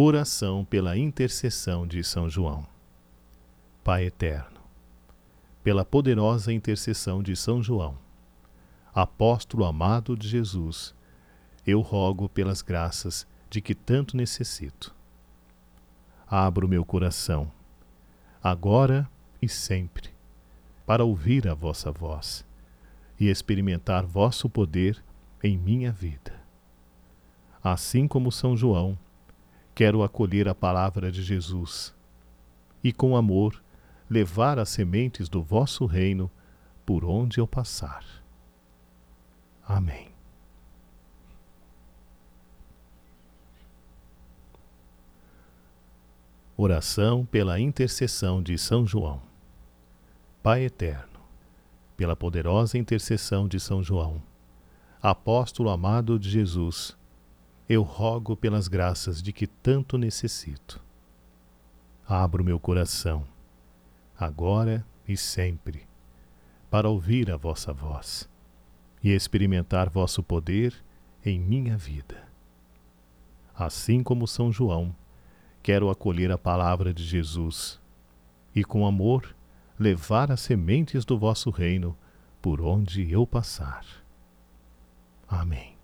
Oração pela intercessão de São João. Pai eterno, pela poderosa intercessão de São João, apóstolo amado de Jesus, eu rogo pelas graças de que tanto necessito. Abro meu coração, agora e sempre, para ouvir a vossa voz e experimentar vosso poder em minha vida. Assim como São João, quero acolher a palavra de Jesus e, com amor, levar as sementes do vosso reino por onde eu passar. Amém. Oração pela intercessão de São João. Pai eterno, pela poderosa intercessão de São João, apóstolo amado de Jesus, eu rogo pelas graças de que tanto necessito. Abro meu coração, agora e sempre, para ouvir a vossa voz e experimentar vosso poder em minha vida. Assim como São João, quero acolher a palavra de Jesus e, com amor, levar as sementes do vosso reino por onde eu passar. Amém.